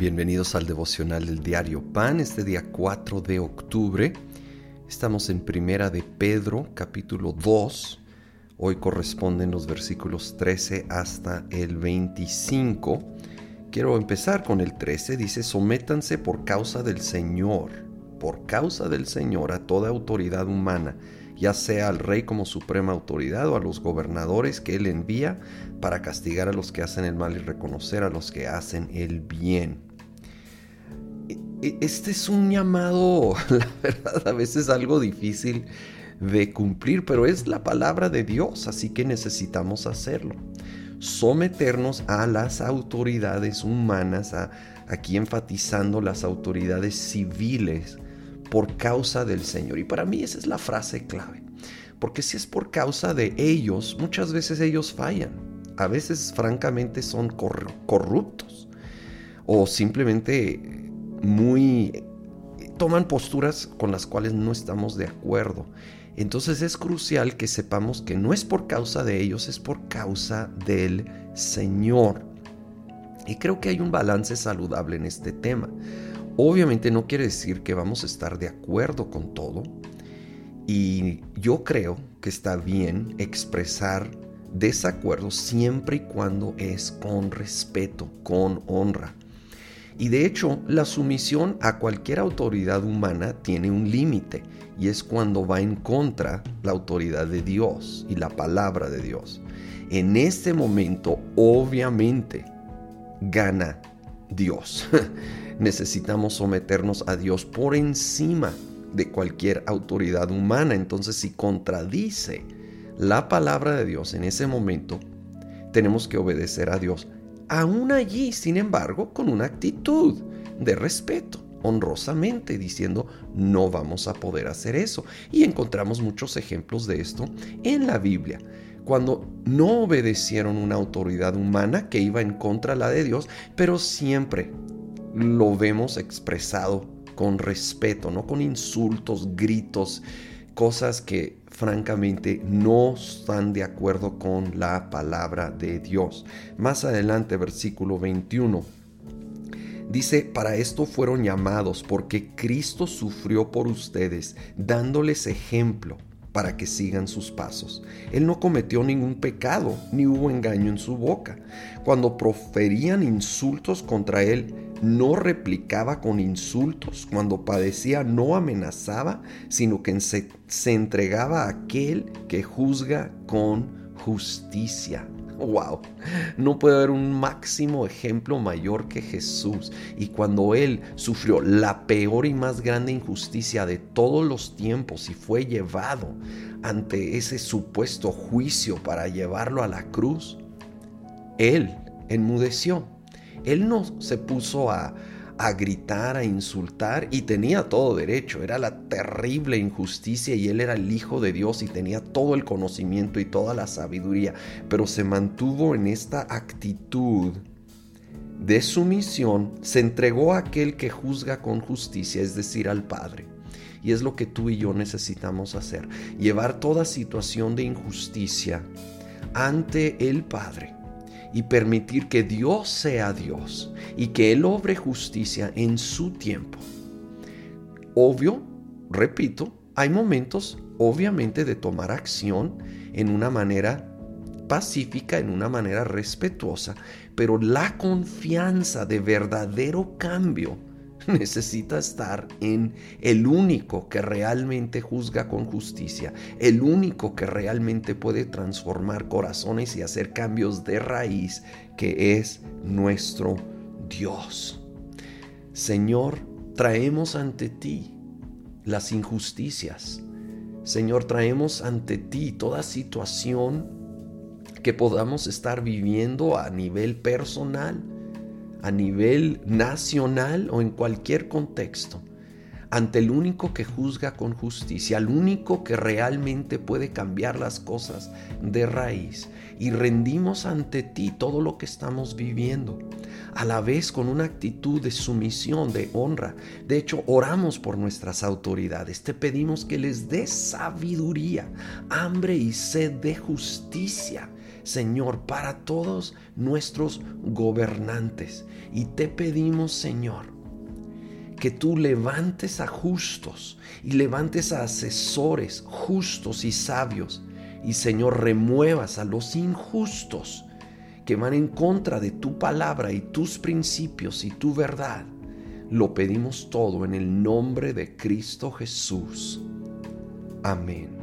Bienvenidos al devocional del diario Pan, este día 4 de octubre. Estamos en Primera de Pedro, capítulo 2. Hoy corresponden los versículos 13 hasta el 25. Quiero empezar con el 13. Dice, sométanse por causa del Señor, por causa del Señor a toda autoridad humana ya sea al rey como suprema autoridad o a los gobernadores que él envía para castigar a los que hacen el mal y reconocer a los que hacen el bien. E, este es un llamado, la verdad, a veces algo difícil de cumplir, pero es la palabra de Dios, así que necesitamos hacerlo. Someternos a las autoridades humanas, aquí enfatizando las autoridades civiles, por causa del Señor. Y para mí esa es la frase clave. Porque si es por causa de ellos, muchas veces ellos fallan. A veces francamente son corruptos. O simplemente muy... toman posturas con las cuales no estamos de acuerdo. Entonces es crucial que sepamos que no es por causa de ellos, es por causa del Señor. Y creo que hay un balance saludable en este tema. Obviamente no quiere decir que vamos a estar de acuerdo con todo. Y yo creo que está bien expresar desacuerdo siempre y cuando es con respeto, con honra. Y de hecho, la sumisión a cualquier autoridad humana tiene un límite y es cuando va en contra la autoridad de Dios y la palabra de Dios. En este momento, obviamente, gana Dios. necesitamos someternos a Dios por encima de cualquier autoridad humana. Entonces, si contradice la palabra de Dios en ese momento, tenemos que obedecer a Dios. Aún allí, sin embargo, con una actitud de respeto, honrosamente, diciendo, no vamos a poder hacer eso. Y encontramos muchos ejemplos de esto en la Biblia cuando no obedecieron una autoridad humana que iba en contra la de Dios, pero siempre lo vemos expresado con respeto, no con insultos, gritos, cosas que francamente no están de acuerdo con la palabra de Dios. Más adelante, versículo 21. Dice, para esto fueron llamados, porque Cristo sufrió por ustedes, dándoles ejemplo para que sigan sus pasos. Él no cometió ningún pecado, ni hubo engaño en su boca. Cuando proferían insultos contra él, no replicaba con insultos. Cuando padecía, no amenazaba, sino que se, entregaba a aquel que juzga con justicia. Wow, no puede haber un máximo ejemplo mayor que Jesús. Y cuando Él sufrió la peor y más grande injusticia de todos los tiempos y fue llevado ante ese supuesto juicio para llevarlo a la cruz, Él enmudeció. Él no se puso a, a gritar, a insultar y tenía todo derecho. Era la terrible injusticia y él era el Hijo de Dios y tenía todo el conocimiento y toda la sabiduría, pero se mantuvo en esta actitud de sumisión, se entregó a aquel que juzga con justicia, es decir, al Padre. Y es lo que tú y yo necesitamos hacer, llevar toda situación de injusticia ante el Padre y permitir que Dios sea Dios y que Él obre justicia en su tiempo. Obvio, repito, hay momentos obviamente de tomar acción en una manera pacífica, en una manera respetuosa, pero la confianza de verdadero cambio necesita estar en el único que realmente juzga con justicia, el único que realmente puede transformar corazones y hacer cambios de raíz, que es nuestro Dios. Señor, traemos ante ti las injusticias. Señor, traemos ante ti toda situación que podamos estar viviendo a nivel personal a nivel nacional o en cualquier contexto, ante el único que juzga con justicia, al único que realmente puede cambiar las cosas de raíz. Y rendimos ante ti todo lo que estamos viviendo. A la vez con una actitud de sumisión, de honra. De hecho, oramos por nuestras autoridades. Te pedimos que les des sabiduría, hambre y sed de justicia. Señor, para todos nuestros gobernantes. Y te pedimos, Señor, que tú levantes a justos y levantes a asesores justos y sabios. Y Señor, remuevas a los injustos que van en contra de tu palabra y tus principios y tu verdad. Lo pedimos todo en el nombre de Cristo Jesús. Amén.